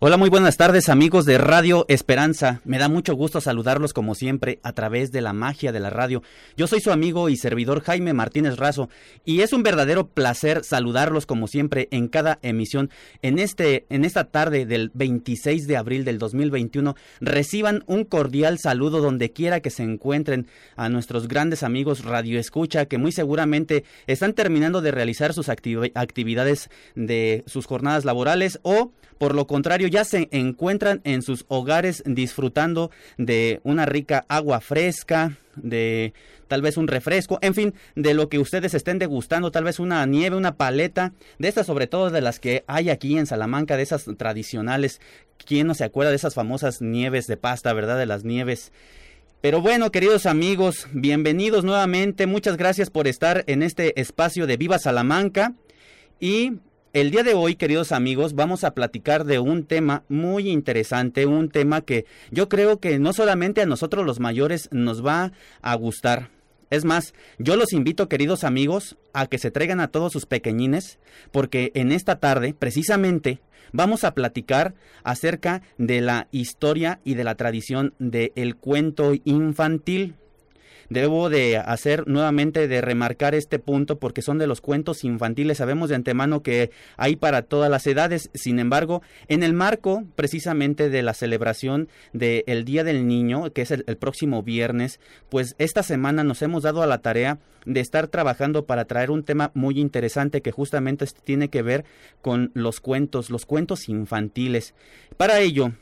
Hola, muy buenas tardes amigos de Radio Esperanza. Me da mucho gusto saludarlos como siempre a través de la magia de la radio. Yo soy su amigo y servidor Jaime Martínez Razo y es un verdadero placer saludarlos como siempre en cada emisión. En este en esta tarde del 26 de abril del 2021 reciban un cordial saludo donde quiera que se encuentren a nuestros grandes amigos Radio Escucha que muy seguramente están terminando de realizar sus actividades de sus jornadas laborales o por lo contrario ya se encuentran en sus hogares disfrutando de una rica agua fresca, de tal vez un refresco, en fin, de lo que ustedes estén degustando, tal vez una nieve, una paleta, de estas sobre todo de las que hay aquí en Salamanca, de esas tradicionales. ¿Quién no se acuerda de esas famosas nieves de pasta, verdad? De las nieves. Pero bueno, queridos amigos, bienvenidos nuevamente. Muchas gracias por estar en este espacio de Viva Salamanca. Y el día de hoy, queridos amigos, vamos a platicar de un tema muy interesante, un tema que yo creo que no solamente a nosotros los mayores nos va a gustar. Es más, yo los invito, queridos amigos, a que se traigan a todos sus pequeñines, porque en esta tarde, precisamente, vamos a platicar acerca de la historia y de la tradición del cuento infantil. Debo de hacer nuevamente de remarcar este punto porque son de los cuentos infantiles. Sabemos de antemano que hay para todas las edades. Sin embargo, en el marco precisamente de la celebración del Día del Niño, que es el próximo viernes, pues esta semana nos hemos dado a la tarea de estar trabajando para traer un tema muy interesante que justamente tiene que ver con los cuentos, los cuentos infantiles. Para ello,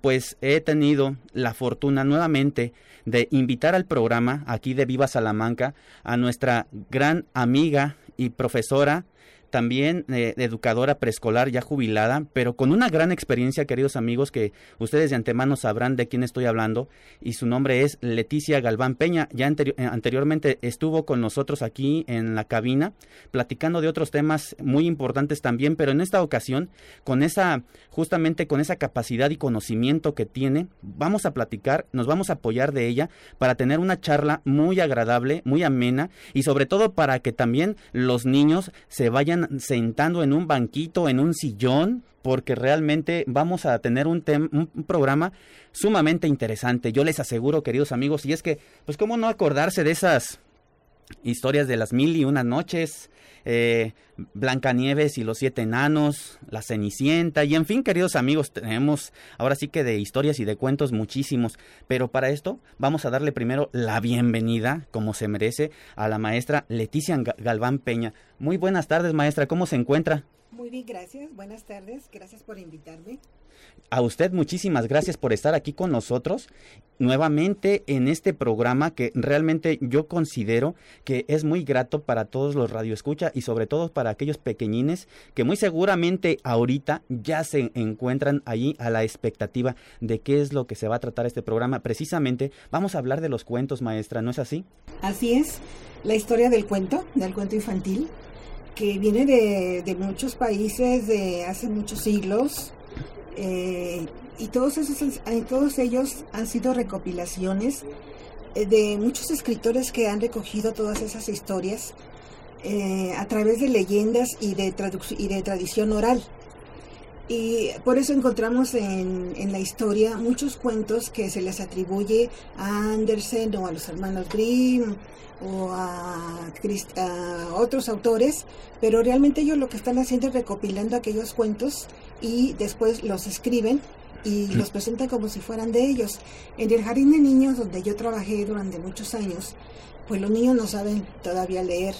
pues he tenido la fortuna nuevamente de invitar al programa aquí de Viva Salamanca a nuestra gran amiga y profesora también eh, educadora preescolar ya jubilada, pero con una gran experiencia, queridos amigos, que ustedes de antemano sabrán de quién estoy hablando, y su nombre es Leticia Galván Peña. Ya eh, anteriormente estuvo con nosotros aquí en la cabina, platicando de otros temas muy importantes también, pero en esta ocasión, con esa, justamente con esa capacidad y conocimiento que tiene, vamos a platicar, nos vamos a apoyar de ella para tener una charla muy agradable, muy amena, y sobre todo para que también los niños se vayan sentando en un banquito, en un sillón, porque realmente vamos a tener un, un programa sumamente interesante. Yo les aseguro, queridos amigos, y es que, pues, ¿cómo no acordarse de esas historias de las mil y una noches? Eh, Blancanieves y los siete enanos, La Cenicienta y en fin, queridos amigos, tenemos ahora sí que de historias y de cuentos muchísimos, pero para esto vamos a darle primero la bienvenida, como se merece, a la maestra Leticia Galván Peña. Muy buenas tardes, maestra, ¿cómo se encuentra? Muy bien, gracias. Buenas tardes. Gracias por invitarme. A usted muchísimas gracias por estar aquí con nosotros nuevamente en este programa que realmente yo considero que es muy grato para todos los radioescucha y sobre todo para aquellos pequeñines que muy seguramente ahorita ya se encuentran allí a la expectativa de qué es lo que se va a tratar este programa. Precisamente vamos a hablar de los cuentos, maestra, ¿no es así? Así es. La historia del cuento, del cuento infantil que viene de, muchos países de hace muchos siglos eh, y todos, esos, eh, todos ellos han sido recopilaciones eh, de muchos escritores que han recogido todas esas historias a través de leyendas y de, y de tradición oral. Y por eso encontramos en, en, la historia muchos cuentos que se les atribuye a Andersen o a los hermanos Grimm o a, otros autores, pero realmente ellos lo que están haciendo es recopilando aquellos cuentos y después los escriben y los presentan como si fueran de ellos. En el jardín de niños donde yo trabajé durante muchos años, pues los niños no saben todavía leer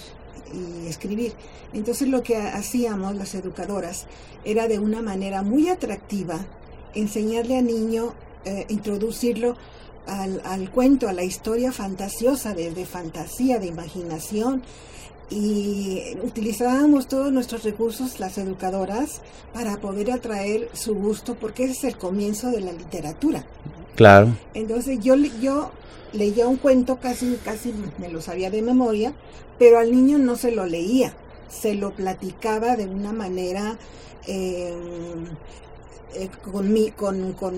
y escribir. Entonces lo que hacíamos las educadoras era de una manera muy atractiva enseñarle al niño, eh, introducirlo al, al, cuento, a la historia fantasiosa, de, de fantasía, de imaginación, y utilizábamos todos nuestros recursos, las educadoras, para poder atraer su gusto, porque ese es el comienzo de la literatura. Claro. Entonces yo, yo leía un cuento, casi, casi me lo sabía de memoria, pero al niño no se lo leía, se lo platicaba de una manera eh, eh, con, mi, con, con,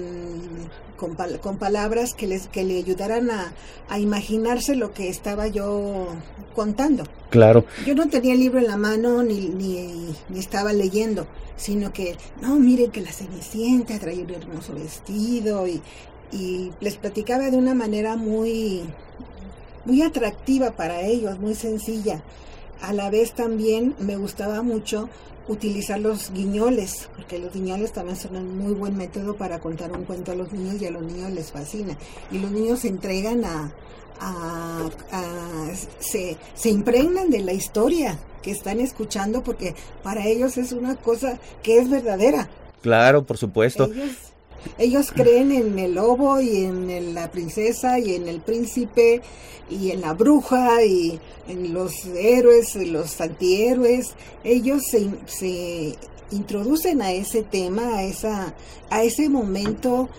con, palabras que, les, que le ayudaran a, a imaginarse lo que estaba yo contando. Claro. Yo no tenía el libro en la mano ni, ni, ni estaba leyendo, sino que, no, miren que la Cenicienta traía un hermoso vestido y, y les platicaba de una manera muy, muy atractiva para ellos, muy sencilla. A la vez también me gustaba mucho utilizar los guiñoles, porque los guiñoles también son un muy buen método para contar un cuento a los niños y a los niños les fascina. Y los niños se entregan a, a, se, se impregnan de la historia que están escuchando porque para ellos es una cosa que es verdadera. Claro, por supuesto. Ellos, ellos creen en el lobo y en la princesa y en el príncipe y en la bruja y en los héroes y los antihéroes. Ellos se, se introducen a ese tema, a, esa, a ese momento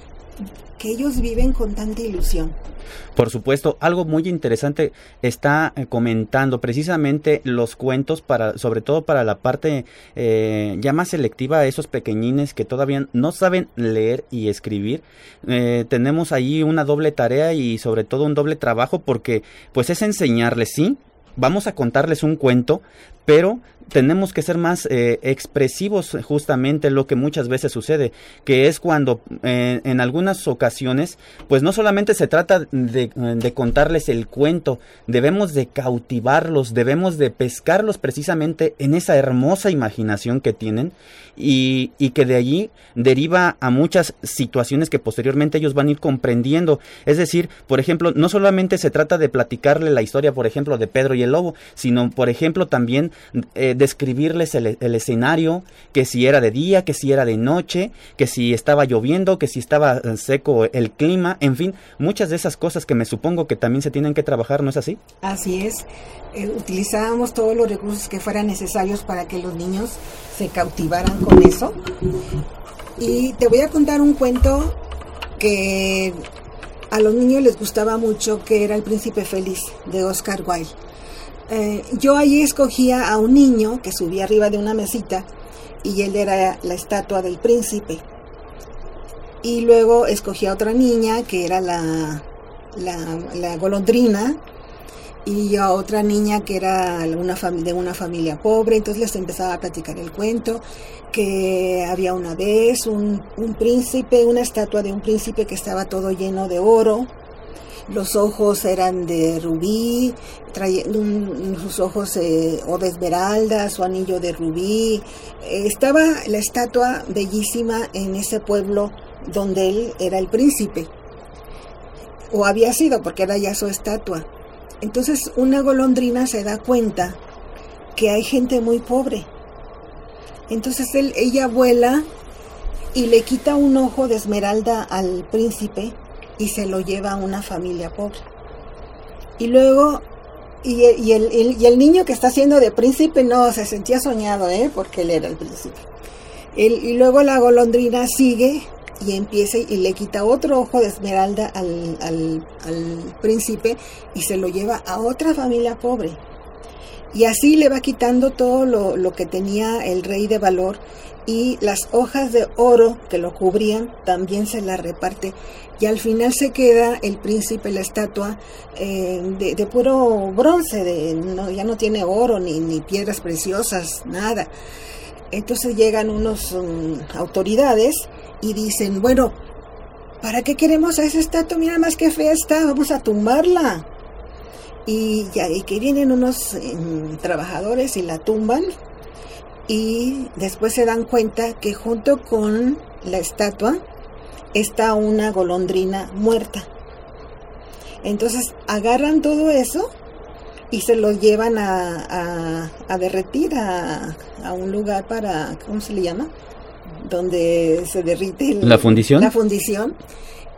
que ellos viven con tanta ilusión. Por supuesto, algo muy interesante está eh, comentando precisamente los cuentos para, sobre todo para la parte eh, ya más selectiva, esos pequeñines que todavía no saben leer y escribir. Eh, tenemos ahí una doble tarea y sobre todo un doble trabajo porque pues es enseñarles, sí, vamos a contarles un cuento, pero tenemos que ser más eh, expresivos justamente lo que muchas veces sucede, que es cuando eh, en algunas ocasiones, pues no solamente se trata de, de, contarles el cuento, debemos de cautivarlos, debemos de pescarlos precisamente en esa hermosa imaginación que tienen y, y que de allí deriva a muchas situaciones que posteriormente ellos van a ir comprendiendo. Es decir, por ejemplo, no solamente se trata de platicarle la historia, por ejemplo, de Pedro y el Lobo, sino, por ejemplo, también eh, describirles el, escenario, que si era de día, que si era de noche, que si estaba lloviendo, que si estaba eh, seco el clima, en fin, muchas de esas cosas que me supongo que también se tienen que trabajar, ¿no es así? Así es. Eh, utilizábamos todos los recursos que fueran necesarios para que los niños se cautivaran con eso. Y te voy a contar un cuento que a los niños les gustaba mucho, que era El Príncipe Feliz de Oscar Wilde. Eh, yo ahí escogía a un niño que subía arriba de una mesita y él era la estatua del príncipe. Y luego escogía a otra niña que era la, la, golondrina y a otra niña que era una de una familia pobre, entonces les empezaba a platicar el cuento, que había una vez un príncipe, una estatua de un príncipe que estaba todo lleno de oro, los ojos eran de rubí, traía sus ojos eh, o de esmeralda, su anillo de rubí. Estaba la estatua bellísima en ese pueblo donde él era el príncipe, o había sido porque era ya su estatua. Entonces una golondrina se da cuenta que hay gente muy pobre. Entonces él, ella vuela y le quita un ojo de esmeralda al príncipe y se lo lleva a una familia pobre. Y luego, y, y, el, y, el, niño que está haciendo de príncipe no se sentía soñado, ¿eh? porque él era el príncipe. Y luego la golondrina sigue y empieza y le quita otro ojo de esmeralda al, príncipe y se lo lleva a otra familia pobre. Y así le va quitando todo lo que tenía el rey de valor y las hojas de oro que lo cubrían también se las reparte. Y al final se queda el príncipe, la estatua, eh, de, puro bronce, de, no, ya no tiene oro ni, ni piedras preciosas, nada. Entonces llegan unos um, autoridades y dicen, bueno, ¿para qué queremos a esa estatua? Mira más que fea está, vamos a tumbarla. Y, ya, y que vienen unos eh, trabajadores y la tumban y después se dan cuenta que junto con la estatua está una golondrina muerta. Entonces agarran todo eso y se lo llevan a, a, a derretir a, a, un lugar para, ¿cómo se le llama? Donde se derrite el, la fundición. La fundición.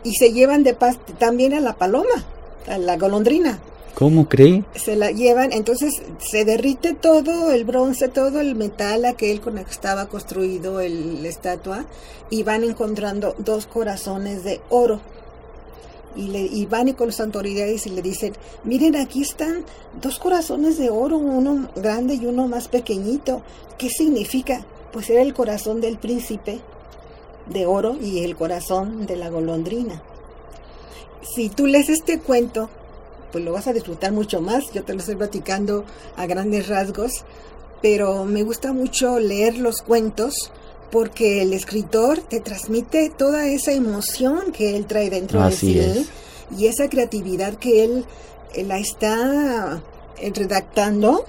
Y se llevan de paz también a la paloma, a la golondrina. ¿Cómo cree? Se la llevan, entonces se derrite todo el bronce, todo el metal aquel con el que estaba construido el, la estatua y van encontrando dos corazones de oro. Y, le, y van y con las autoridades y le dicen, miren, aquí están dos corazones de oro, uno grande y uno más pequeñito. ¿Qué significa? Pues era el corazón del príncipe de oro y el corazón de la golondrina. Si tú lees este cuento, pues lo vas a disfrutar mucho más. Yo te lo estoy platicando a grandes rasgos, pero me gusta mucho leer los cuentos porque el escritor te transmite toda esa emoción que él trae dentro de sí y esa creatividad que él, él la está redactando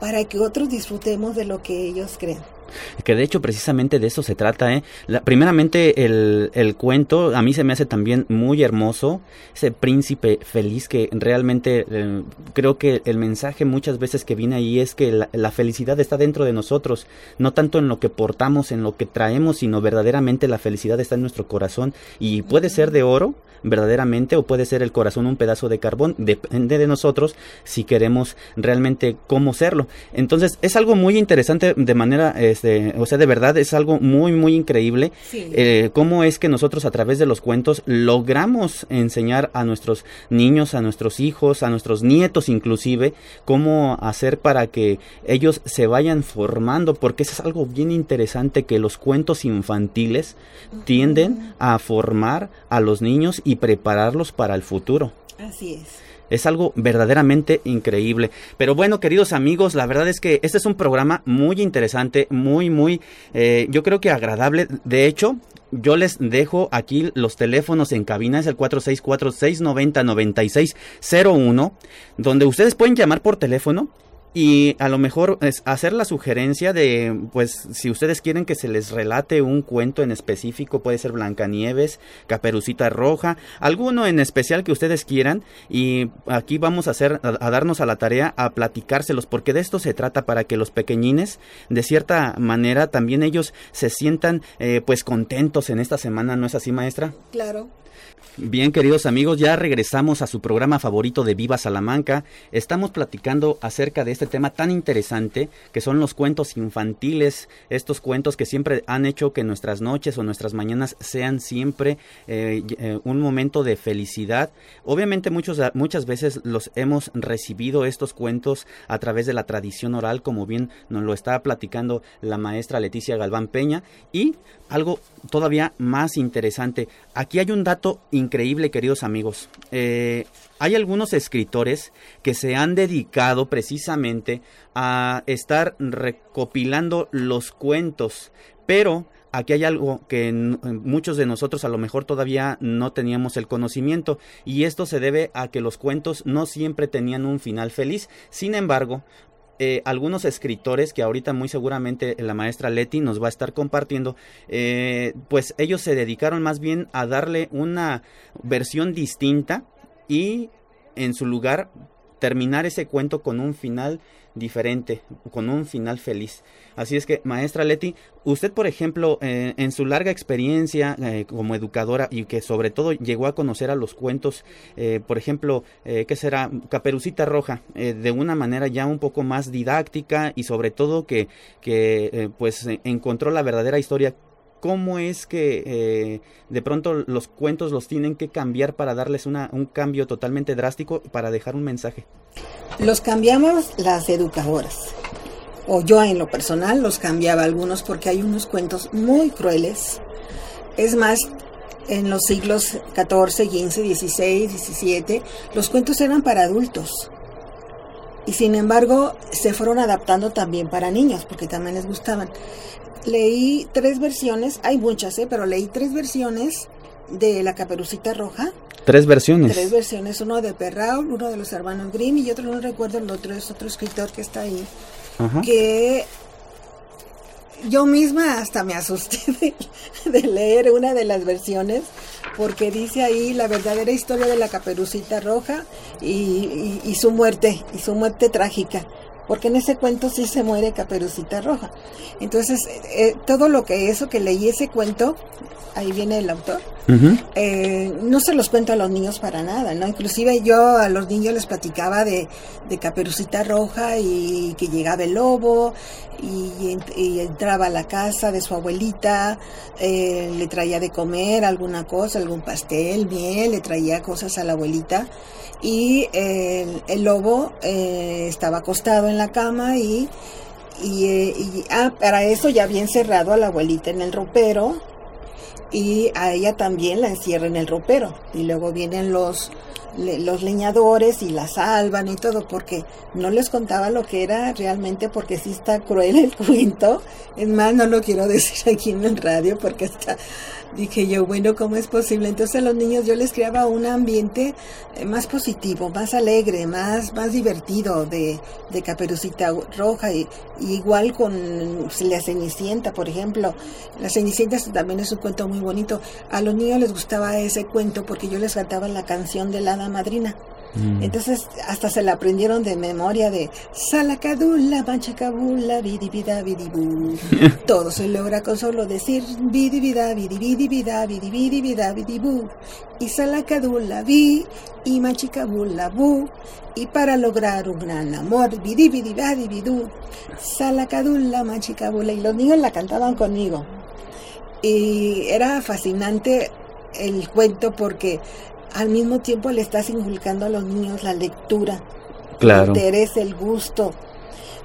para que otros disfrutemos de lo que ellos creen que de hecho precisamente de eso se trata. ¿eh? La, primeramente el, el, cuento a mí se me hace también muy hermoso, ese príncipe feliz que realmente eh, creo que el mensaje muchas veces que viene ahí es que la, la, felicidad está dentro de nosotros, no tanto en lo que portamos, en lo que traemos, sino verdaderamente la felicidad está en nuestro corazón y puede ser de oro verdaderamente o puede ser el corazón un pedazo de carbón, depende de nosotros si queremos realmente cómo serlo. Entonces es algo muy interesante de manera... Este, o sea, de verdad es algo muy, muy increíble eh, cómo es que nosotros a través de los cuentos logramos enseñar a nuestros niños, a nuestros hijos, a nuestros nietos inclusive, cómo hacer para que ellos se vayan formando, porque eso es algo bien interesante que los cuentos infantiles tienden a formar a los niños y prepararlos para el futuro. Así es. Es algo verdaderamente increíble. Pero bueno, queridos amigos, la verdad es que este es un programa muy interesante, muy, muy, eh, yo creo que agradable. De hecho, yo les dejo aquí los teléfonos en cabina, es el 464-690-9601, donde ustedes pueden llamar por teléfono y a lo mejor es hacer la sugerencia de, pues, si ustedes quieren que se les relate un cuento en específico, puede ser Blancanieves, Caperucita Roja, alguno en especial que ustedes quieran. Y aquí vamos a hacer, a, darnos a la tarea a platicárselos, porque de esto se trata para que los pequeñines, de cierta manera, también ellos se sientan, eh, pues, contentos en esta semana, ¿no es así, maestra? Claro. Bien, queridos amigos, ya regresamos a su programa favorito de Viva Salamanca. Estamos platicando acerca de este tema tan interesante que son los cuentos infantiles, estos cuentos que siempre han hecho que nuestras noches o nuestras mañanas sean siempre eh, eh, un momento de felicidad. Obviamente muchos, muchas veces los hemos recibido estos cuentos a través de la tradición oral, como bien nos lo está platicando la maestra Leticia Galván Peña, y algo todavía más interesante. Aquí hay un dato increíble, queridos amigos. Eh, hay algunos escritores que se han dedicado precisamente a estar recopilando los cuentos, pero aquí hay algo que muchos de nosotros a lo mejor todavía no teníamos el conocimiento y esto se debe a que los cuentos no siempre tenían un final feliz. Sin embargo, eh, algunos escritores que ahorita muy seguramente la maestra Leti nos va a estar compartiendo, eh, pues ellos se dedicaron más bien a darle una versión distinta y en su lugar terminar ese cuento con un final diferente, con un final feliz. Así es que, maestra Leti, usted, por ejemplo, eh, en su larga experiencia eh, como educadora y que sobre todo llegó a conocer a los cuentos, eh, por ejemplo, ¿qué será? Caperucita Roja, de una manera ya un poco más didáctica y sobre todo que, que pues encontró la verdadera historia cómo es que de pronto los cuentos los tienen que cambiar para darles una, un cambio totalmente drástico para dejar un mensaje. Los cambiamos las educadoras o yo en lo personal los cambiaba algunos porque hay unos cuentos muy crueles. Es más, en los siglos XIV, XV, XVI, XVII, los cuentos eran para adultos. Y sin embargo, se fueron adaptando también para niños, porque también les gustaban. Leí tres versiones, hay muchas, ¿eh? pero leí tres versiones de La Caperucita Roja. Tres versiones. Tres versiones, uno de Perrault, uno de los hermanos Grimm y otro no recuerdo, el otro es otro escritor que está ahí que yo misma hasta me asusté de, leer una de las versiones porque dice ahí la verdadera historia de la caperucita roja y, su muerte, y su muerte trágica, porque en ese cuento sí se muere caperucita roja. Entonces, eh, todo lo que eso que leí ese cuento, ahí viene el autor, eh, no se los cuento a los niños para nada, ¿no? Inclusive yo a los niños les platicaba de, de Caperucita Roja y que llegaba el lobo y, entraba a la casa de su abuelita, eh, le traía de comer alguna cosa, algún pastel, miel, le traía cosas a la abuelita y el, lobo eh, estaba acostado en la cama y, y, ah, para eso ya había encerrado a la abuelita en el ropero y a ella también la encierra en el ropero. Y luego vienen los los leñadores y la salvan y todo porque no les contaba lo que era realmente porque sí está cruel el cuento. Es más no lo quiero decir aquí en el radio porque está dije yo, bueno, ¿cómo es posible? Entonces a los niños yo les creaba un ambiente eh, más positivo, más alegre, más, más divertido de, de caperucita roja y, igual con la cenicienta, por ejemplo. La cenicienta también es un cuento muy bonito. A los niños les gustaba ese cuento porque yo les cantaba la canción de la hada madrina. Mm. Entonces hasta se la aprendieron de memoria de Salacadula, Manchacabula, Vidivida, Vidibu. Todo se logra con solo decir Vidivida, Vidivida, Vidivida, Vidibu. Y Salacadula, Vi y Manchicabula, Bu. Y para lograr un gran amor, Vidivida, Vidibu. Salacadula, Manchicabula. Y los niños la cantaban conmigo. Y era fascinante el cuento porque al mismo tiempo le estás inculcando a los niños la lectura, el interés, el gusto.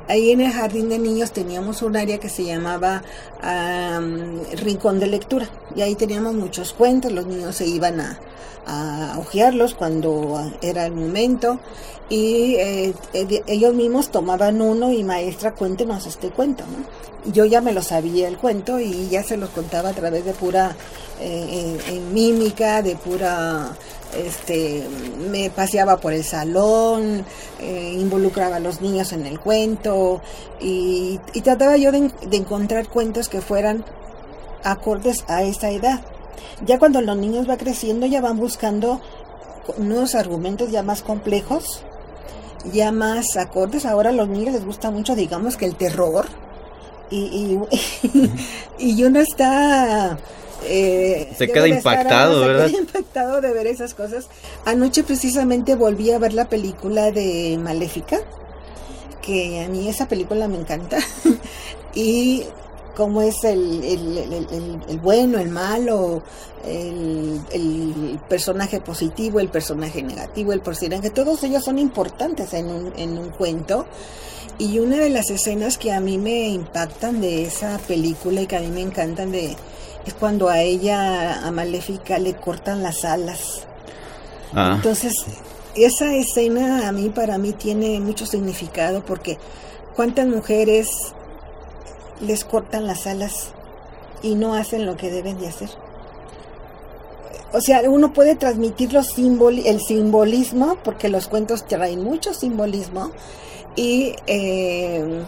Ahí en el jardín de niños teníamos un área que se llamaba Rincón de Lectura y ahí teníamos muchos cuentos, los niños se iban a, a hojearlos cuando era el momento y eh, eh, ellos mismos tomaban uno y maestra cuéntenos este cuento. Yo ya me lo sabía el cuento y ya se los contaba a través de pura eh, mímica, de pura este me paseaba por el salón, involucraba a los niños en el cuento y, trataba yo de, de, encontrar cuentos que fueran acordes a esa edad. Ya cuando los niños van creciendo ya van buscando nuevos argumentos ya más complejos, ya más acordes. Ahora a los niños les gusta mucho, digamos que el terror. Y, y, uno está... Eh, se queda impactado, ¿verdad? Se queda impactado de ver esas cosas. Anoche precisamente volví a ver la película de Maléfica, que a mí esa película me encanta. y cómo es el, el, bueno, el malo, el, personaje positivo, el personaje negativo, el personaje, todos ellos son importantes en un, en un cuento. Y una de las escenas que a mí me impactan de esa película y que a mí me encantan de es cuando a ella, a Maléfica, le cortan las alas. Ah. Entonces, esa escena a mí, para mí, tiene mucho significado porque cuántas mujeres les cortan las alas y no hacen lo que deben de hacer. O sea, uno puede transmitir los el simbolismo, porque los cuentos traen mucho simbolismo, y eh,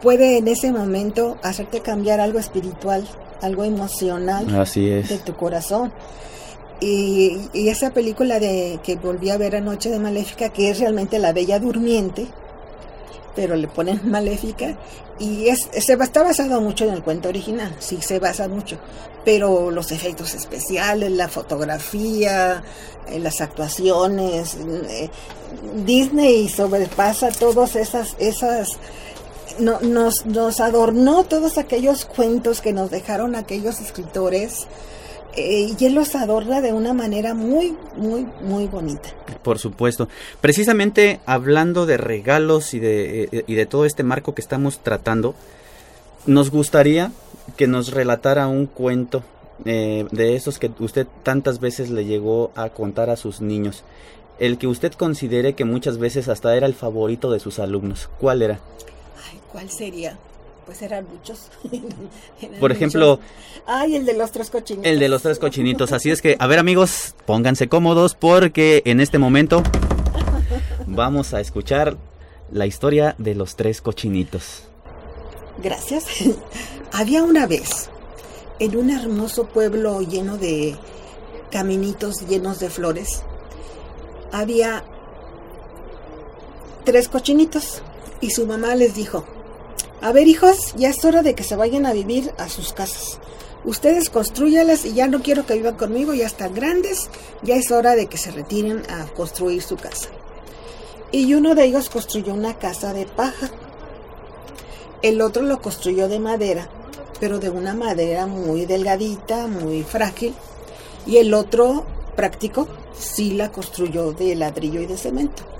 puede en ese momento hacerte cambiar algo espiritual, algo emocional de tu corazón. Y, y, esa película de que volví a ver anoche de Maléfica, que es realmente la Bella Durmiente, pero le ponen maléfica y es, se está basado mucho en el cuento original, sí se basa mucho, pero los efectos especiales, la fotografía, eh, las actuaciones, eh, Disney sobrepasa todas esas, esas no, nos, nos adornó todos aquellos cuentos que nos dejaron aquellos escritores eh, y él los adorna de una manera muy, muy, muy bonita. Por supuesto. Precisamente hablando de regalos y de, eh, y de todo este marco que estamos tratando, nos gustaría que nos relatara un cuento eh, de esos que usted tantas veces le llegó a contar a sus niños. El que usted considere que muchas veces hasta era el favorito de sus alumnos. ¿Cuál era? ¿Cuál sería? Pues eran muchos. Por ejemplo... Ay, el de los tres cochinitos. El de los tres cochinitos. Así es que, a ver amigos, pónganse cómodos porque en este momento vamos a escuchar la historia de los tres cochinitos. Gracias. Había una vez, en un hermoso pueblo lleno de caminitos llenos de flores, había tres cochinitos y su mamá les dijo, a ver, hijos, ya es hora de que se vayan a vivir a sus casas. Ustedes construyanlas y ya no quiero que vivan conmigo, ya están grandes, ya es hora de que se retiren a construir su casa. Y uno de ellos construyó una casa de paja. El otro lo construyó de madera, pero de una madera muy delgadita, muy frágil. Y el otro práctico sí la construyó de ladrillo y de cemento.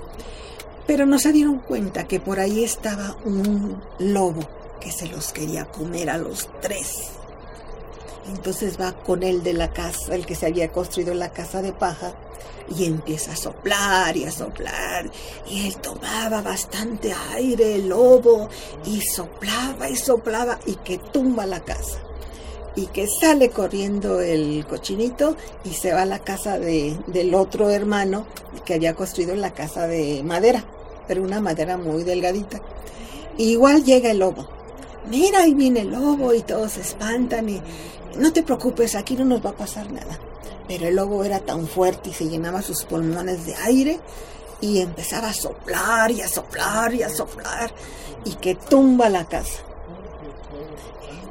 Pero no se dieron cuenta que por ahí estaba un lobo que se los quería comer a los tres. Entonces va con el de la casa, el que se había construido la casa de paja, y empieza a soplar y a soplar. Y él tomaba bastante aire, el lobo, y soplaba y soplaba y que tumba la casa. Y que sale corriendo el cochinito y se va a la casa de, del otro hermano que había construido la casa de madera, pero una madera muy delgadita. igual llega el lobo. Mira, ahí viene el lobo y todos se espantan y no te preocupes, aquí no nos va a pasar nada. Pero el lobo era tan fuerte y se llenaba sus pulmones de aire y empezaba a soplar y a soplar y a soplar y que tumba la casa.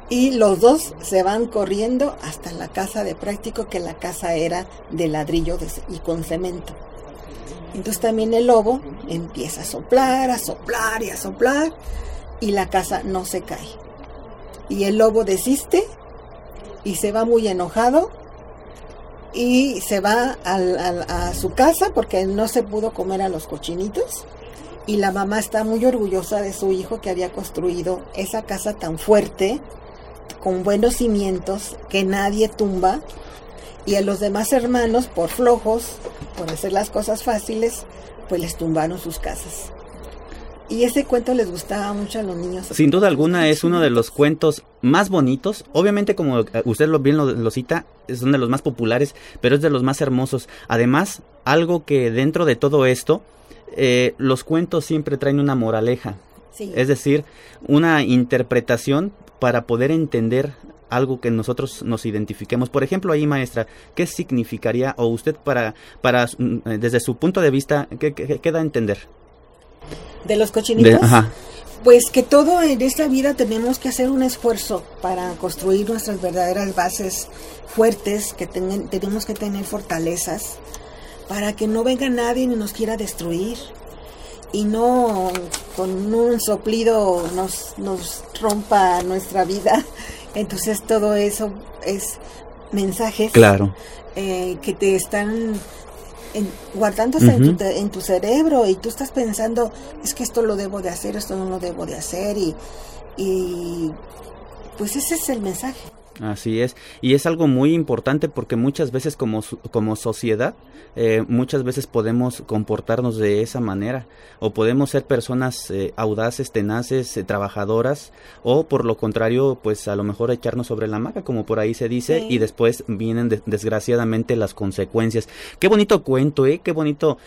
Y los dos se van corriendo hasta la casa de práctico, que la casa era de ladrillo y con cemento. Entonces también el lobo empieza a soplar, a soplar y a soplar y la casa no se cae. Y el lobo desiste y se va muy enojado y se va a su casa porque no se pudo comer a los cochinitos y la mamá está muy orgullosa de su hijo que había construido esa casa tan fuerte, con buenos cimientos, que nadie tumba, y a los demás hermanos, por flojos, por hacer las cosas fáciles, pues les tumbaron sus casas. Y ese cuento les gustaba mucho a los niños. Sin duda alguna es uno de los cuentos más bonitos. Obviamente, como usted lo bien lo, cita, es uno de los más populares, pero es de los más hermosos. Además, algo que dentro de todo esto, eh, los cuentos siempre traen una moraleja. Es decir, una interpretación para poder entender algo que nosotros nos identifiquemos. Por ejemplo, ahí, maestra, ¿qué significaría, o usted para, para mm, desde su punto de vista, qué, qué da a entender? de los cochinitos. Pues que todo en esta vida tenemos que hacer un esfuerzo para construir nuestras verdaderas bases fuertes, que tenemos que tener fortalezas, para que no venga nadie ni nos quiera destruir y no con un soplido nos, nos rompa nuestra vida. Entonces todo eso es mensajes claro. Eh, que te están guardándose en, tu, en, tu, cerebro y tú estás pensando, es que esto lo debo de hacer, esto no lo debo de hacer y, y pues ese es el mensaje. Así es, y es algo muy importante porque muchas veces como, como sociedad, eh, muchas veces podemos comportarnos de esa manera, o podemos ser personas eh, audaces, tenaces, eh, trabajadoras, o por lo contrario, pues a lo mejor echarnos sobre la maca, como por ahí se dice, y después vienen desgraciadamente las consecuencias. Qué bonito cuento, ¿eh? Qué bonito,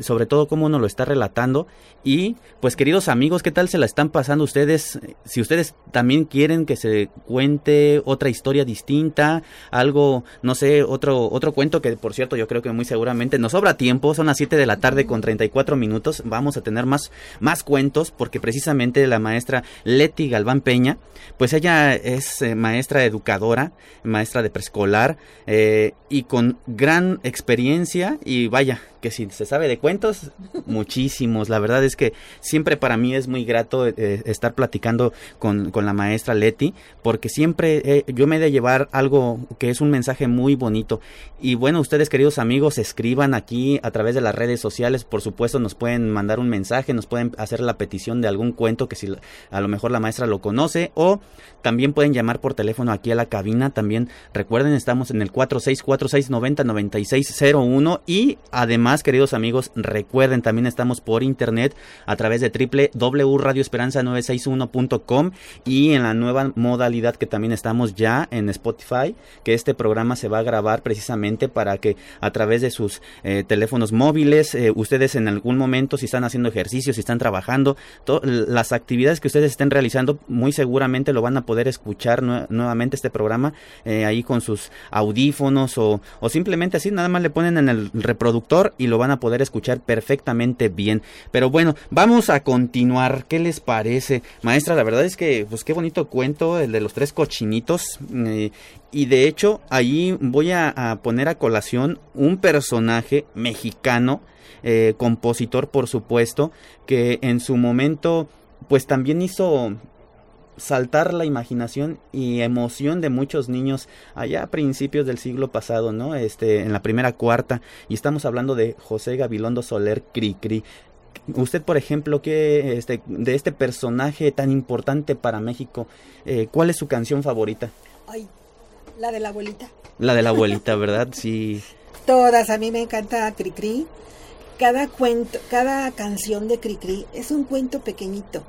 sobre todo cómo uno lo está relatando, y pues queridos amigos, ¿qué tal se la están pasando ustedes? Si ustedes también quieren que se cuente otra historia distinta, algo, no sé, otro, otro cuento que por cierto yo creo que muy seguramente nos sobra tiempo, son las 7 de la tarde con 34 minutos, vamos a tener más, más cuentos porque precisamente la maestra Leti Galván Peña, pues ella es eh, maestra educadora, maestra de preescolar eh, y con gran experiencia y vaya, que si se sabe de cuentos, muchísimos. La verdad es que siempre para mí es muy grato eh, estar platicando con, con, la maestra Leti, porque siempre yo me he de llevar algo que es un mensaje muy bonito. Y bueno, ustedes queridos amigos, escriban aquí a través de las redes sociales, por supuesto nos pueden mandar un mensaje, nos pueden hacer la petición de algún cuento que si a lo mejor la maestra lo conoce, o también pueden llamar por teléfono aquí a la cabina. También recuerden, estamos en el 4646909601 y además queridos amigos, recuerden, también estamos por internet a través de www.radioesperanza961.com y en la nueva modalidad que también estamos ya en Spotify, que este programa se va a grabar precisamente para que a través de sus eh, teléfonos móviles, eh, ustedes en algún momento, si están haciendo ejercicios, si están trabajando, las actividades que ustedes estén realizando, muy seguramente lo van a poder escuchar nuevamente este programa eh, ahí con sus audífonos o, o simplemente así, nada más le ponen en el reproductor y lo van a poder escuchar perfectamente bien. Pero bueno, vamos a continuar. ¿Qué les parece? Maestra, la verdad es que, pues qué bonito cuento, el de los tres cochinitos. Eh, y de hecho, ahí voy a, poner a colación un personaje mexicano, eh, compositor por supuesto, que en su momento pues también hizo saltar la imaginación y emoción de muchos niños allá a principios del siglo pasado, ¿no? Este, en la primera cuarta, y estamos hablando de José Gabilondo Soler Cricri. Usted, por ejemplo, que este, de este personaje tan importante para México, eh, ¿cuál es su canción favorita? Ay, La de la abuelita. La de la abuelita, ¿verdad? Sí. Todas, a mí me encanta Cricri. Cada cuento, cada canción de Cricri es un cuento pequeñito.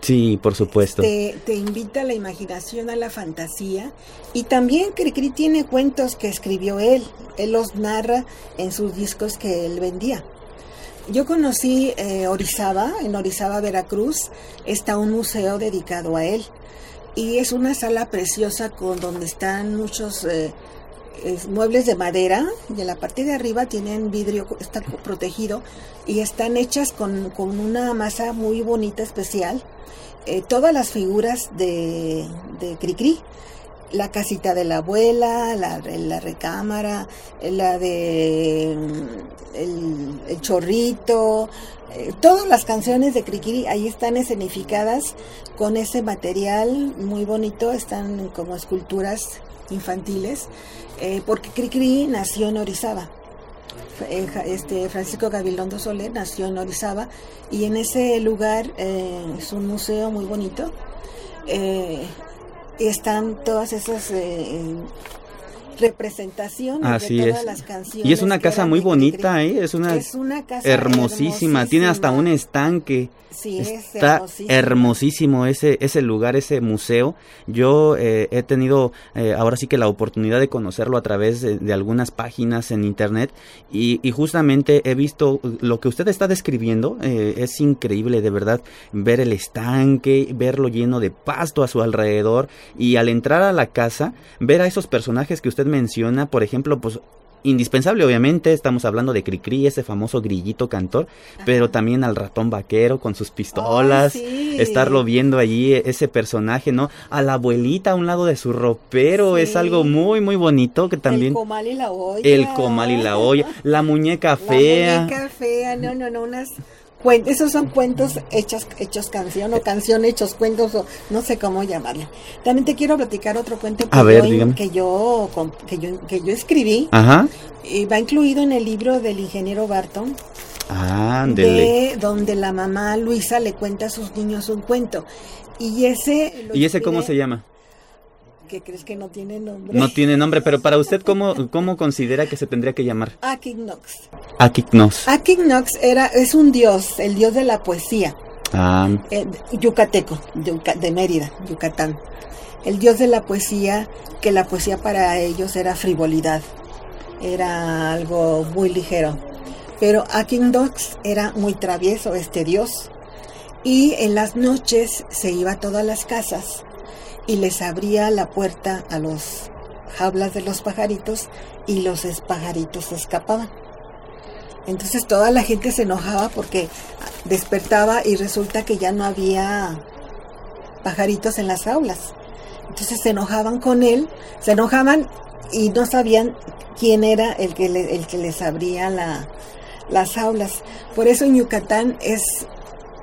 Sí, por supuesto. Te, invita a la imaginación, a la fantasía. Y también Cricri tiene cuentos que escribió él. Él los narra en sus discos que él vendía. Yo conocí eh, Orizaba, en Orizaba, Veracruz, está un museo dedicado a él. Y es una sala preciosa con donde están muchos eh, muebles de madera. Y en la parte de arriba tienen vidrio, está protegido. Y están hechas con, con una masa muy bonita, especial eh, todas las figuras de, de Cricri. La casita de la abuela, la, la recámara, la de mm, el, el chorrito, eh, todas las canciones de Cricri ahí están escenificadas con ese material muy bonito, están como esculturas infantiles, eh, porque Cricri nació en Orizaba este Francisco Gabilondo Soler nació en Orizaba y en ese lugar eh, es un museo muy bonito. Eh, están todas esas representaciones de todas las canciones. Y es una casa muy bonita, ¿eh? Es una, casa hermosísima. Tiene hasta un estanque. Sí, Está hermosísimo. ese, ese lugar, ese museo. Yo eh, he tenido eh, ahora sí que la oportunidad de conocerlo a través de, algunas páginas en internet y, justamente he visto lo que usted está describiendo. Eh, es increíble, de verdad, ver el estanque, verlo lleno de pasto a su alrededor y al entrar a la casa, ver a esos personajes que usted menciona, por ejemplo, pues indispensable, obviamente, estamos hablando de Cricri, ese famoso grillito cantor, pero también al ratón vaquero con sus pistolas, estarlo viendo allí, ese personaje, ¿no? A la abuelita a un lado de su ropero, es algo muy, muy bonito que también... El comal y la olla. El comal y la olla, la muñeca fea. La muñeca fea, no, no, no, unas esos son cuentos hechos, hechos canción o canción hechos cuentos o no sé cómo llamarle. También te quiero platicar otro cuento que, yo, que, yo, que, yo, que yo escribí. Ajá. Y va incluido en el libro del ingeniero Barton. Ah, de donde la mamá Luisa le cuenta a sus niños un cuento. Y ese... ¿Y ese cómo se llama? ¿Qué crees que no tiene nombre? No tiene nombre, pero para usted, ¿cómo, cómo considera que se tendría que llamar? Akignox. Akignox. Akignox era, es un dios, el dios de la poesía. Ah. Eh, yucateco, de Mérida, Yucatán. El dios de la poesía, que la poesía para ellos era frivolidad, era algo muy ligero. Pero Akignox era muy travieso, este dios. Y en las noches se iba a todas las casas y les abría la puerta a los jaulas de los pajaritos y los pajaritos escapaban. Entonces toda la gente se enojaba porque despertaba y resulta que ya no había pajaritos en las jaulas. Entonces se enojaban con él, se enojaban y no sabían quién era el que, el que les abría la, las jaulas. Por eso en Yucatán es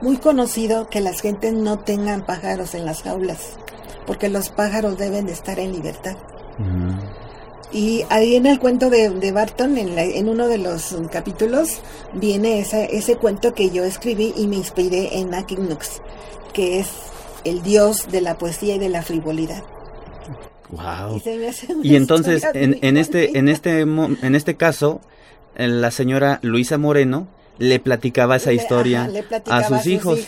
muy conocido que las gentes no tengan pájaros en las jaulas porque los pájaros deben de estar en libertad. Y ahí en el cuento de, Barton, en, en, uno de los capítulos, viene ese, ese cuento que yo escribí y me inspiré en Nux, que es el dios de la poesía y de la frivolidad. Wow. Y, entonces, en, en, este, en, este, en este caso, la señora Luisa Moreno le platicaba esa historia a sus, hijos.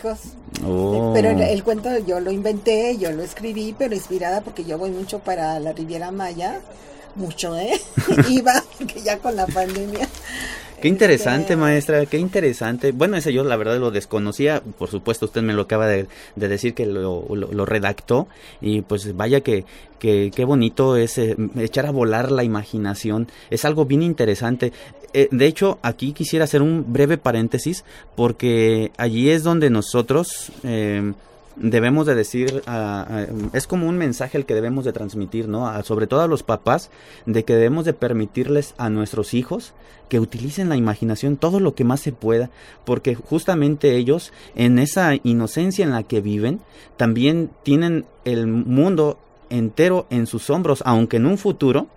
Oh. Pero el, cuento yo lo inventé, yo lo escribí, pero inspirada porque yo voy mucho para la Riviera Maya, mucho, ¿eh? Iba, que ya con la pandemia. Qué interesante, este, maestra, qué interesante. Bueno, ese yo la verdad lo desconocía, por supuesto usted me lo acaba de, decir que lo, redactó y pues vaya que, que qué bonito es eh, echar a volar la imaginación, es algo bien interesante. Eh, de hecho, aquí quisiera hacer un breve paréntesis porque allí es donde nosotros... Eh, debemos de decir, es como un mensaje el que debemos de transmitir, ¿no? sobre todo a los papás, de que debemos de permitirles a nuestros hijos que utilicen la imaginación todo lo que más se pueda, porque justamente ellos, en esa inocencia en la que viven, también tienen el mundo entero en sus hombros, aunque en un futuro,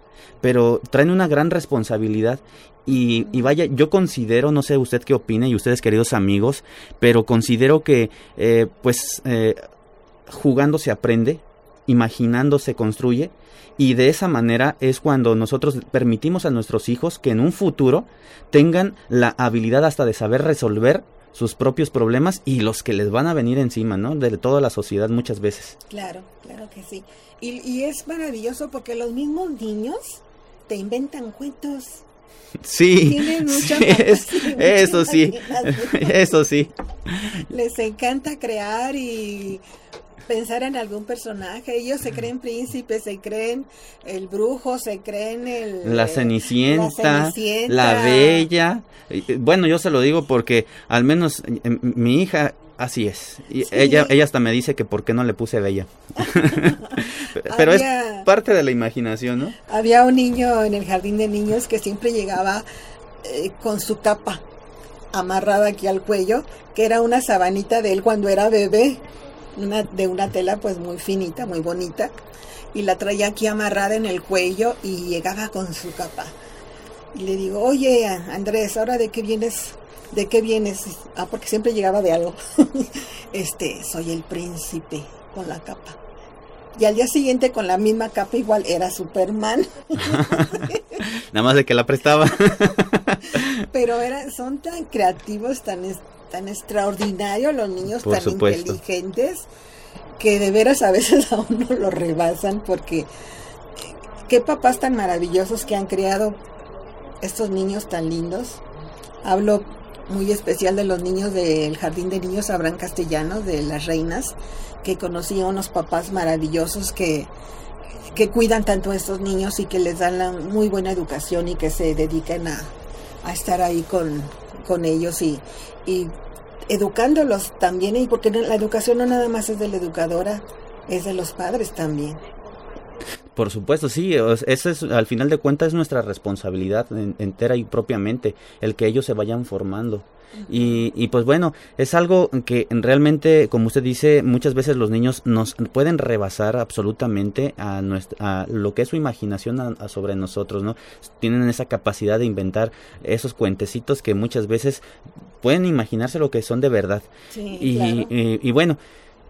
pero traen una gran responsabilidad. Y, vaya, yo considero, no sé usted qué opina y ustedes queridos amigos, pero considero que eh, pues eh, jugando se aprende imaginando se construye y de esa manera es cuando nosotros permitimos a nuestros hijos que en un futuro tengan la habilidad hasta de saber resolver sus propios problemas y los que les van a venir encima, ¿no? De toda la sociedad muchas veces. Claro, claro que sí. Y, y es maravilloso porque los mismos niños te inventan cuentos. Sí, Tienen mucha sí, es- eso sí, eso sí. Les encanta crear y pensar en algún personaje. Ellos se creen príncipes, se creen el brujo, se creen el... La eh, Cenicienta, la Cenicienta. la Bella. Bueno, yo se lo digo porque al menos eh, m- mi hija así es. Y Sí. ella, ella hasta me dice que por qué no le puse Bella. Pero Había- es parte de la imaginación, ¿no? Había un niño en el jardín de niños que siempre llegaba eh, con su capa amarrada aquí al cuello, que era una sabanita de él cuando era bebé, una, de una tela pues muy finita, muy bonita, y la traía aquí amarrada en el cuello y llegaba con su capa. Y le digo, oye Andrés, ¿ahora de qué vienes? ¿De qué vienes? Ah, porque siempre llegaba de algo. este, soy el príncipe con la capa. Y al día siguiente con la misma capa igual era Superman. Nada más de que la prestaba. Pero era, son tan creativos, tan, tan extraordinarios los niños, Por tan supuesto. inteligentes, que de veras a veces a uno lo rebasan porque qué papás tan maravillosos que han creado estos niños tan lindos. Hablo muy especial de los niños del Jardín de Niños Abraham Castellanos, de las Reinas, que conocí a unos papás maravillosos que, que cuidan tanto a estos niños y que les dan la muy buena educación y que se dedican a, a estar ahí con, con ellos y, y educándolos también, y porque la educación no nada más es de la educadora, es de los padres también. Por supuesto, sí, ese es, al final de cuentas es nuestra responsabilidad en- entera y propiamente el que ellos se vayan formando. Y, y pues bueno, es algo que realmente, como usted dice, muchas veces los niños nos pueden rebasar absolutamente a, nuestra, a lo que es su imaginación a- a sobre nosotros, ¿no? Tienen esa capacidad de inventar esos cuentecitos que muchas veces pueden imaginarse lo que son de verdad. Sí, Y, claro. y- y bueno,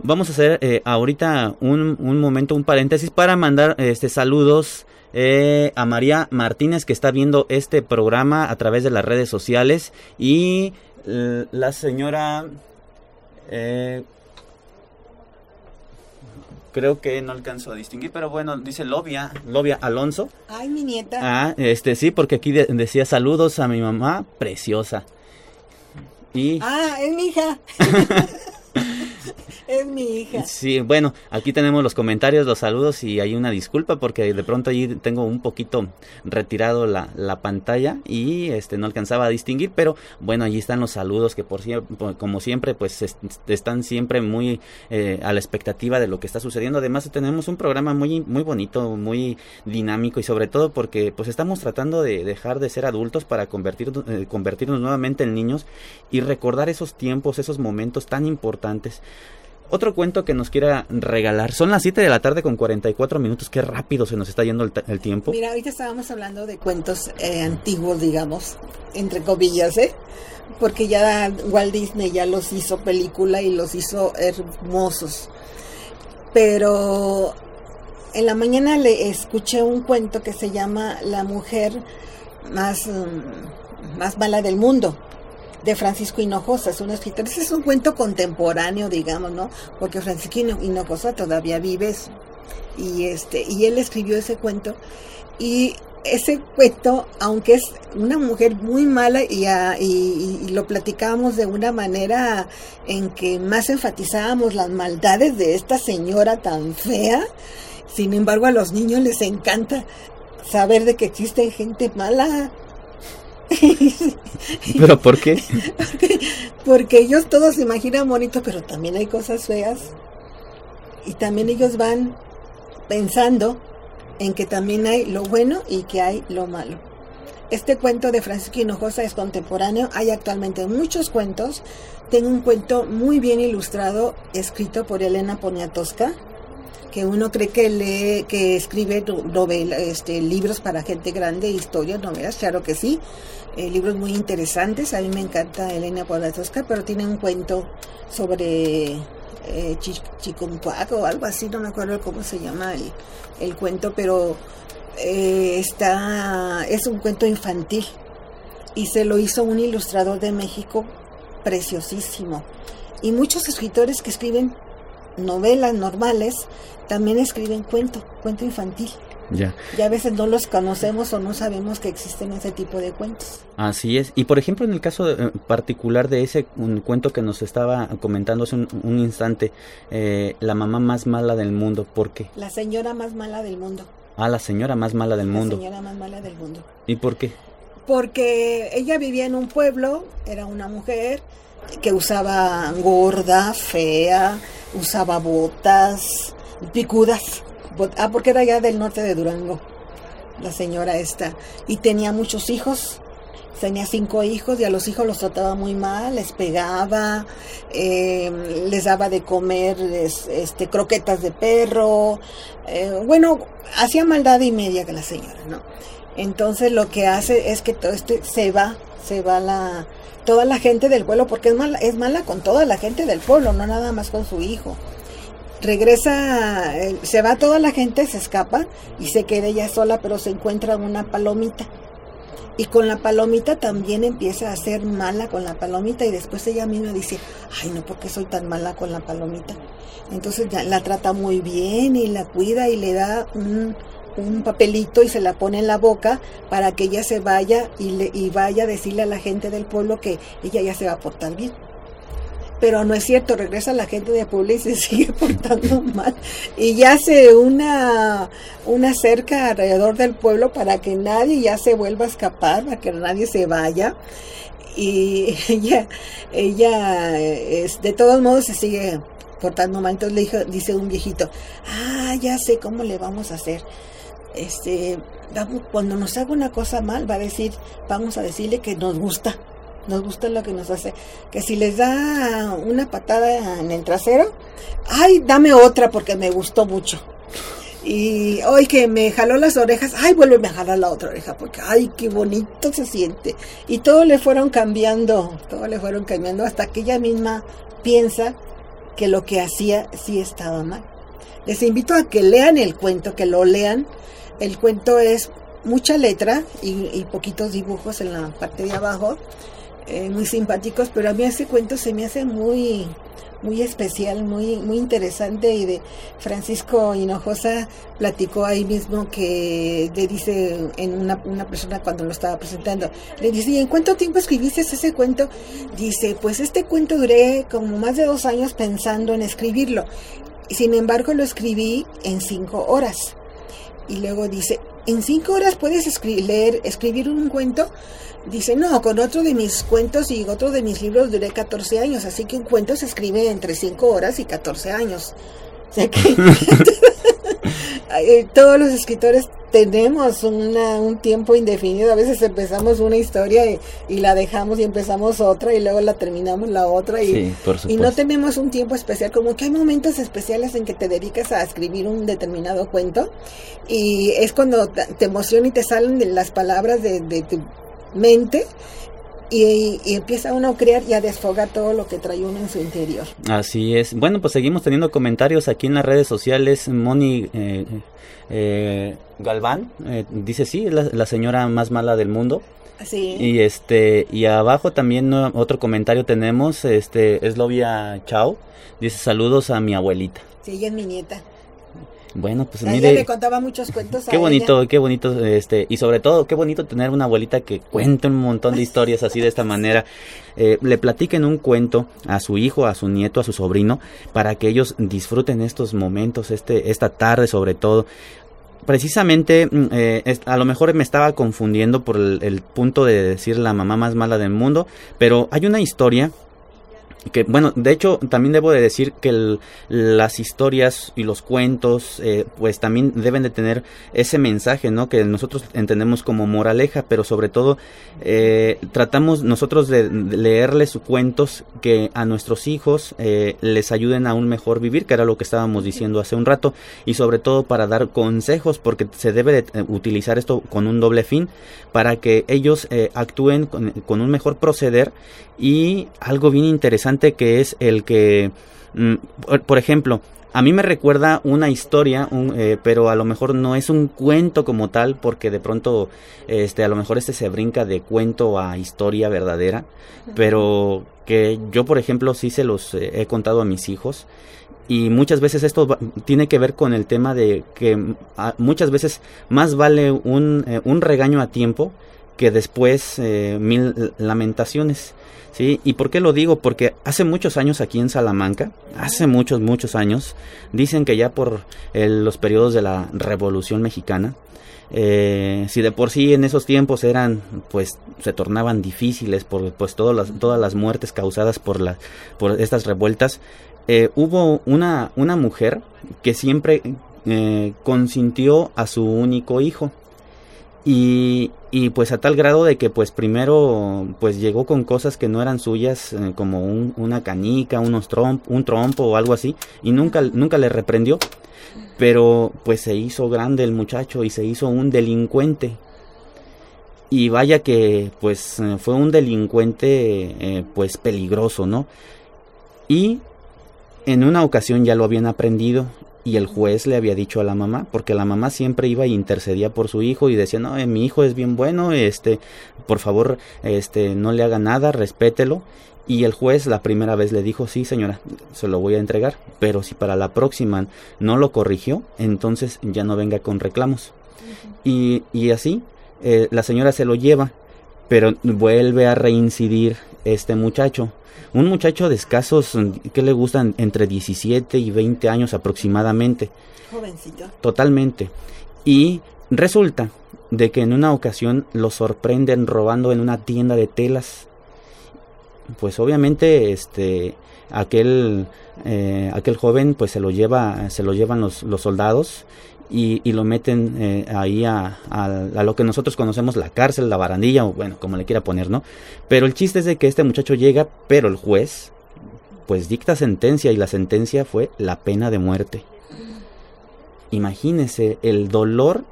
vamos a hacer eh, ahorita un, un momento, un paréntesis para mandar este saludos eh, a María Martínez que está viendo este programa a través de las redes sociales y la señora eh, creo que no alcanzo a distinguir, pero bueno, dice Lovia, Lovia Alonso. Ay, mi nieta. Ah, este sí, porque aquí de- decía saludos a mi mamá preciosa. Y Ah, es mi hija. es mi hija. Sí, bueno, aquí tenemos los comentarios, los saludos y hay una disculpa porque de pronto ahí tengo un poquito retirado la, la pantalla y este no alcanzaba a distinguir, pero bueno, allí están los saludos que por como siempre, pues est- están siempre muy eh, a la expectativa de lo que está sucediendo. Además tenemos un programa muy muy bonito, muy dinámico y sobre todo porque pues estamos tratando de dejar de ser adultos para convertirnos, eh, convertirnos nuevamente en niños y recordar esos tiempos, esos momentos tan importantes. Otro cuento que nos quiera regalar. Son las 7 de la tarde con 44 minutos. Qué rápido se nos está yendo el, el tiempo. Mira, ahorita estábamos hablando de cuentos eh, antiguos, digamos, entre comillas, ¿eh? Porque ya Walt Disney ya los hizo película y los hizo hermosos. Pero en la mañana le escuché un cuento que se llama La mujer más, mm, más mala del mundo de Francisco Hinojosa, es un escritor. Ese es un cuento contemporáneo, digamos, ¿no? Porque Francisco Hino- Hinojosa todavía vive es- y este y él escribió ese cuento y ese cuento, aunque es una mujer muy mala y, a- y- y lo platicábamos de una manera en que más enfatizábamos las maldades de esta señora tan fea, sin embargo a los niños les encanta saber de que existe gente mala. ¿Pero por qué? Porque ellos todos se imaginan bonito, pero también hay cosas feas. Y también ellos van pensando en que también hay lo bueno y que hay lo malo. Este cuento de Francisco Hinojosa es contemporáneo. Hay actualmente muchos cuentos. Tengo un cuento muy bien ilustrado, escrito por Elena Poniatowska, que uno cree que lee, que escribe no- novela, este, libros para gente grande, historias, novelas, claro que sí. Eh, libros muy interesantes. A mí me encanta Elena Poniatowska, pero tiene un cuento sobre eh, o algo así, no me acuerdo cómo se llama el, el cuento, pero eh, está, es un cuento infantil y se lo hizo un ilustrador de México preciosísimo. Y muchos escritores que escriben novelas normales también escriben cuento, cuento infantil. Ya. Y a veces no los conocemos o no sabemos que existen ese tipo de cuentos. Así es. Y por ejemplo, en el caso eh, particular de ese un cuento que nos estaba comentando hace un, instante, eh, la mamá más mala del mundo, ¿por qué? La señora más mala del mundo. Ah, la señora más mala del mundo. La señora más mala del mundo. ¿Y por qué? Porque ella vivía en un pueblo, era una mujer que usaba gorda, fea, usaba botas, picudas Ah, porque era ya del norte de Durango, la señora esta. Y tenía muchos hijos. Tenía cinco hijos y a los hijos los trataba muy mal, les pegaba, eh, les daba de comer este, croquetas de perro. Eh, bueno, hacía maldad y media que la señora, ¿no? Entonces lo que hace es que todo este se va, se va la, toda la gente del pueblo, porque es mala, es mala con toda la gente del pueblo, no nada más con su hijo regresa, se va toda la gente, se escapa y se queda ella sola, pero se encuentra una palomita. Y con la palomita también empieza a ser mala con la palomita y después ella misma dice, ay no, ¿por qué soy tan mala con la palomita? Entonces ya la trata muy bien y la cuida y le da un, un papelito y se la pone en la boca para que ella se vaya y, le, y vaya a decirle a la gente del pueblo que ella ya se va a portar bien pero no es cierto, regresa la gente de Puebla y se sigue portando mal. Y ya hace una, una cerca alrededor del pueblo para que nadie ya se vuelva a escapar, para que nadie se vaya. Y ella, ella es, de todos modos se sigue portando mal. Entonces le dice un viejito, ah, ya sé cómo le vamos a hacer. Este, cuando nos haga una cosa mal, va a decir, vamos a decirle que nos gusta nos gusta lo que nos hace. Que si les da una patada en el trasero, ay, dame otra porque me gustó mucho. Y hoy que me jaló las orejas, ay, vuélveme a jalar la otra oreja porque, ay, qué bonito se siente. Y todo le fueron cambiando, todo le fueron cambiando hasta que ella misma piensa que lo que hacía sí estaba mal. Les invito a que lean el cuento, que lo lean. El cuento es mucha letra y, poquitos dibujos en la parte de abajo eh, muy simpáticos, pero a mí ese cuento se me hace muy muy especial, muy muy interesante y de Francisco Hinojosa platicó ahí mismo que le dice en una, una persona cuando lo estaba presentando, le dice, ¿y en cuánto tiempo escribiste ese cuento? Dice, pues este cuento duré como más de dos años pensando en escribirlo, sin embargo lo escribí en cinco horas. Y luego dice, ¿en cinco horas puedes leer, escribir un cuento? Dice, no, con otro de mis cuentos y otro de mis libros duré 14 años, así que un cuento se escribe entre 5 horas y 14 años. O sea que eh, todos los escritores tenemos un tiempo indefinido. A veces empezamos una historia y, la dejamos y empezamos otra y luego la terminamos la otra y, y no tenemos un tiempo especial. Como que hay momentos especiales en que te dedicas a escribir un determinado cuento y es cuando te emociona y te salen de las palabras de, de tu mente y, empieza uno a crear y a desfogar todo lo que trae uno en su interior. Así es. Bueno, pues seguimos teniendo comentarios aquí en las redes sociales. Moni eh, eh, Galván eh, dice sí, es la, señora más mala del mundo. Sí. Y este y abajo también otro comentario tenemos, este Eslovia Chao, dice saludos a mi abuelita. Sí, ella es mi nieta. Bueno, pues mire. le contaba muchos cuentos. Qué bonito, qué bonito, este, y sobre todo, qué bonito tener una abuelita que cuente un montón de historias así de esta manera. Eh, le platiquen un cuento a su hijo, a su nieto, a su sobrino, para que ellos disfruten estos momentos, este, esta tarde sobre todo precisamente mm, eh, a lo mejor me estaba confundiendo por el, punto de decir la mamá más mala del mundo, pero hay una historia que bueno, de hecho también debo de decir que las historias y los cuentos eh, pues también deben de tener ese mensaje, ¿no? Que nosotros entendemos como moraleja, pero sobre todo eh, tratamos nosotros de, leerles cuentos que a nuestros hijos eh, les ayuden a un mejor vivir, que era lo que estábamos diciendo hace un rato, y sobre todo para dar consejos, porque se debe de utilizar esto con un doble fin, para que ellos actúen con un mejor proceder y algo bien interesante que es el que, mm, por, ejemplo, a mí me recuerda una historia, eh, pero a lo mejor no es un cuento como tal, porque de pronto, este, a lo mejor este se brinca de cuento a historia verdadera, pero que yo, por ejemplo, sí se los eh, he contado a mis hijos y muchas veces esto tiene que ver con el tema de que mm, muchas veces más vale un, eh, un regaño a tiempo que después eh, mil lamentaciones. ¿sí? ¿Y por qué lo digo? Porque hace muchos años aquí en Salamanca, hace muchos, muchos años, dicen que ya por los periodos de la Revolución Mexicana, eh, si de por sí en esos tiempos eran, pues se tornaban difíciles por pues todas las, todas las muertes causadas por, la, por estas revueltas, eh, hubo una, una mujer que siempre eh, consintió a su único hijo. Y, y, pues a tal grado de que pues primero pues llegó con cosas que no eran suyas eh, como un, una canica, unos tromp, un trompo o algo así y nunca, nunca le reprendió. Pero pues se hizo grande el muchacho y se hizo un delincuente. Y vaya que pues fue un delincuente pues peligroso, ¿no? Y en una ocasión ya lo habían aprendido y el juez le había dicho a la mamá, porque la mamá siempre iba e intercedía por su hijo y decía, no, eh, mi hijo es bien bueno, este, por favor, este, no le haga nada, respételo. Y el juez la primera vez le dijo, sí señora, se lo voy a entregar, pero si para la próxima no lo corrigió, entonces ya no venga con reclamos. y, y, así, eh, la señora se lo lleva, pero vuelve a reincidir este muchacho un muchacho de escasos, ¿qué le gustan? Entre 17 y 20 años aproximadamente. Jovencito. Totalmente. Y resulta de que en una ocasión lo sorprenden robando en una tienda de telas. Pues obviamente este aquel eh, aquel joven pues se lo lleva se lo llevan los, los soldados y, y, lo meten eh, ahí a, a, lo que nosotros conocemos la cárcel, la barandilla, o bueno, como le quiera poner, ¿no? Pero el chiste es de que este muchacho llega, pero el juez pues dicta sentencia y la sentencia fue la pena de muerte. Imagínese el dolor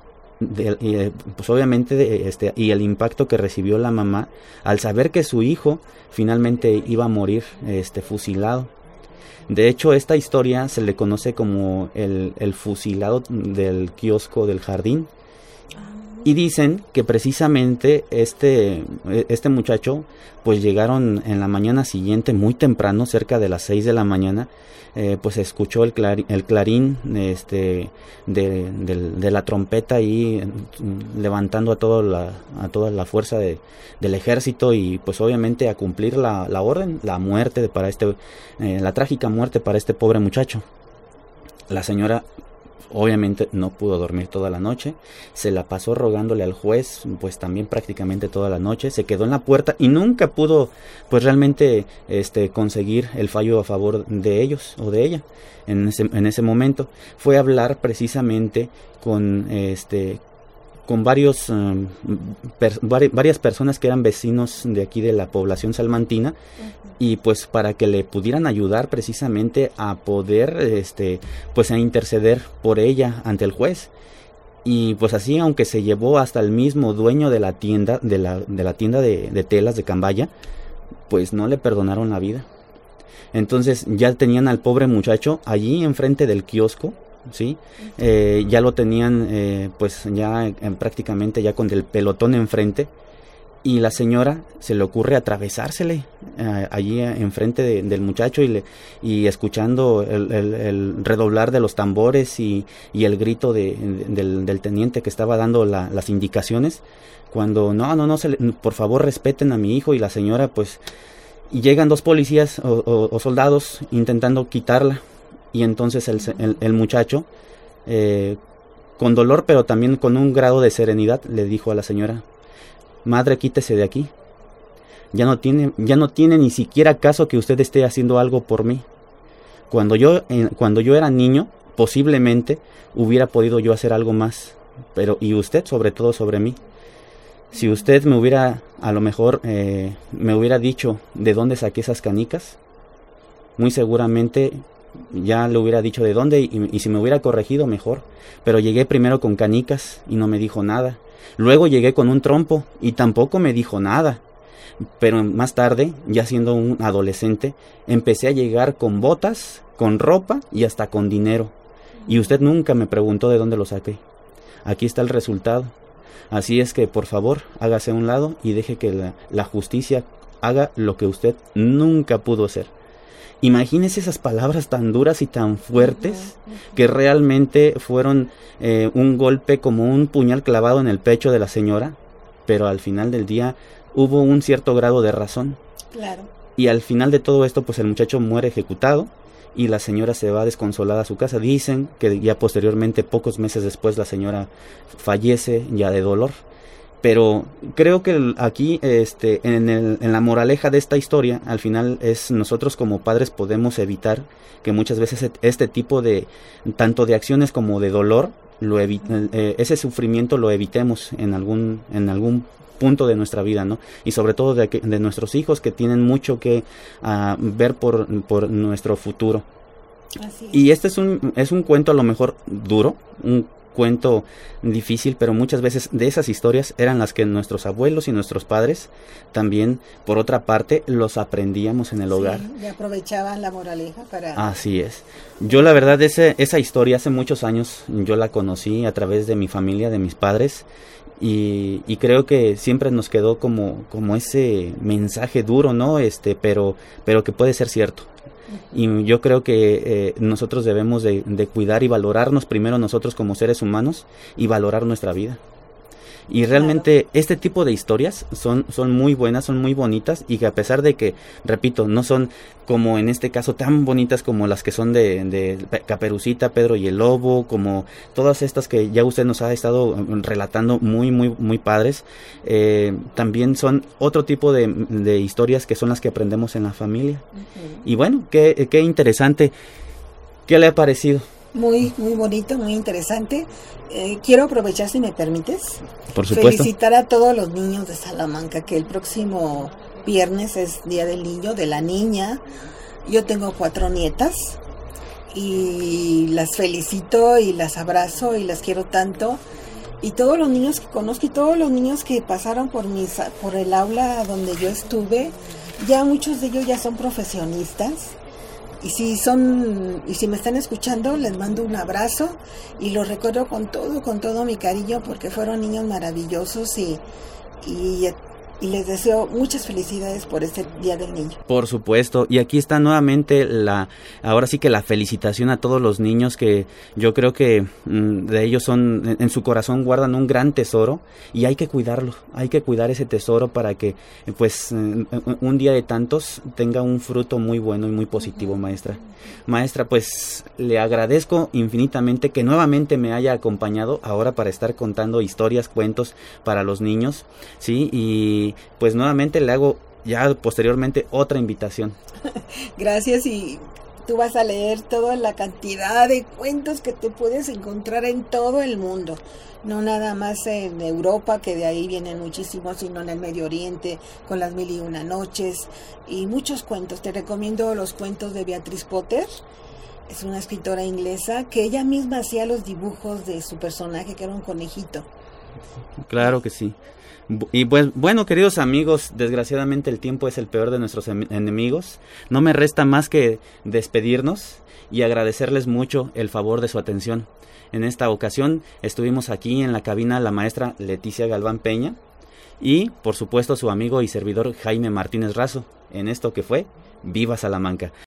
eh, pues obviamente de, este y el impacto que recibió la mamá al saber que su hijo finalmente iba a morir este fusilado de hecho, esta historia se le conoce como el, el fusilado del kiosco del jardín. Y dicen que precisamente este, este muchacho, pues llegaron en la mañana siguiente, muy temprano, cerca de las 6 de la mañana, eh, pues escuchó el, el clarín este, de, de, la trompeta ahí levantando a, todo la, a toda la fuerza de, del ejército y pues obviamente a cumplir la, la orden, la muerte para este, eh, la trágica muerte para este pobre muchacho. La señora Obviamente no pudo dormir toda la noche, se la pasó rogándole al juez, pues también prácticamente toda la noche, se quedó en la puerta y nunca pudo, pues realmente, este, conseguir el fallo a favor de ellos o de ella. En ese, en ese momento fue a hablar precisamente con, este, con varios, um, varias personas que eran vecinos de aquí de la población salmantina y pues para que le pudieran ayudar precisamente a poder este pues a interceder por ella ante el juez. Y pues así aunque se llevó hasta el mismo dueño de la tienda de la, de la tienda de, de telas de Cambaya pues no le perdonaron la vida. Entonces ya tenían al pobre muchacho allí enfrente del kiosco sí eh, ya lo tenían eh, pues ya prácticamente ya con el pelotón enfrente y la señora se le ocurre atravesársele eh, allí enfrente de, del muchacho y, le, y escuchando el, redoblar de los tambores y, el grito de, del, teniente que estaba dando la, las indicaciones cuando no no no se por favor respeten a mi hijo y la señora pues y llegan dos policías o soldados intentando quitarla y entonces el, el muchacho eh, con dolor pero también con un grado de serenidad le dijo a la señora Madre, quítese de aquí. Ya no tiene, ya no tiene ni siquiera caso que usted esté haciendo algo por mí. Cuando yo, eh, cuando yo era niño, posiblemente hubiera podido yo hacer algo más. Pero, y usted, sobre todo sobre mí. Si usted me hubiera, a lo mejor, eh, me hubiera dicho de dónde saqué esas canicas, muy seguramente ya le hubiera dicho de dónde y, si me hubiera corregido mejor. Pero llegué primero con canicas y no me dijo nada. Luego llegué con un trompo y tampoco me dijo nada. Pero más tarde, ya siendo un adolescente, empecé a llegar con botas, con ropa y hasta con dinero. Y usted nunca me preguntó de dónde lo saqué. Aquí está el resultado. Así es que, por favor, hágase a un lado y deje que la justicia haga lo que usted nunca pudo hacer. Imagínese esas palabras tan duras y tan fuertes que realmente fueron eh, un golpe como un puñal clavado en el pecho de la señora, pero al final del día hubo un cierto grado de razón. Claro. Y al final de todo esto, pues el muchacho muere ejecutado y la señora se va desconsolada a su casa. Dicen que ya posteriormente, pocos meses después, la señora fallece ya de dolor pero creo que aquí este en, el, en la moraleja de esta historia al final es nosotros como padres podemos evitar que muchas veces este tipo de tanto de acciones como de dolor lo eh, ese sufrimiento lo evitemos en algún en algún punto de nuestra vida, ¿no? Y sobre todo de, de nuestros hijos que tienen mucho que uh, ver por, por nuestro futuro. Así Y este es un, es un cuento a lo mejor duro, un cuento difícil, pero muchas veces de esas historias eran las que nuestros abuelos y nuestros padres también, por otra parte, los aprendíamos en el hogar. y aprovechaban la moraleja para... Así es. Yo la verdad, ese, esa historia hace muchos años yo la conocí a través de mi familia, de mis padres, y, y, creo que siempre nos quedó como, como ese mensaje duro, ¿no? Este, pero, pero que puede ser cierto. Y yo creo que eh, nosotros debemos de, de, cuidar y valorarnos primero nosotros como seres humanos y valorar nuestra vida. Y realmente este tipo de historias son, son muy buenas, son muy bonitas y que a pesar de que, repito, no son como en este caso tan bonitas como las que son de, de Caperucita, Pedro y el Lobo, como todas estas que ya usted nos ha estado relatando muy, muy, muy padres, eh, también son otro tipo de, de, historias que son las que aprendemos en la familia. Uh -huh. Y bueno, qué, qué interesante. ¿Qué le ha parecido? Muy, muy bonito, muy interesante. Eh, quiero aprovechar, si me permites, Por supuesto. felicitar a todos los niños de Salamanca, que el próximo viernes es Día del Niño, de la Niña. Yo tengo cuatro nietas y las felicito y las abrazo y las quiero tanto. Y todos los niños que conozco y todos los niños que pasaron por, mis, por el aula donde yo estuve, ya muchos de ellos ya son profesionistas y si son y si me están escuchando les mando un abrazo y los recuerdo con todo con todo mi cariño porque fueron niños maravillosos y y, y les deseo muchas felicidades por este Día del Niño. Por supuesto, y aquí está nuevamente la, ahora sí que la felicitación a todos los niños que yo creo que mmm, de ellos son, en su corazón guardan un gran tesoro y hay que cuidarlo, hay que cuidar ese tesoro para que pues un día de tantos tenga un fruto muy bueno y muy positivo, maestra. Maestra, pues le agradezco infinitamente que nuevamente me haya acompañado ahora para estar contando historias, cuentos para los niños, sí, y pues nuevamente le hago ya posteriormente otra invitación. Gracias y tú vas a leer toda la cantidad de cuentos que te puedes encontrar en todo el mundo. No nada más en Europa, que de ahí vienen muchísimos, sino en el Medio Oriente, con las mil y una noches, y muchos cuentos. Te recomiendo los cuentos de Beatriz Potter. Es una escritora inglesa que ella misma hacía los dibujos de su personaje, que era un conejito. Claro que sí. Y pues bueno, queridos amigos, desgraciadamente el tiempo es el peor de nuestros enemigos. No me resta más que despedirnos y agradecerles mucho el favor de su atención. En esta ocasión estuvimos aquí en la cabina la maestra Leticia Galván Peña y por supuesto su amigo y servidor Jaime Martínez Razo en esto que fue Viva Salamanca.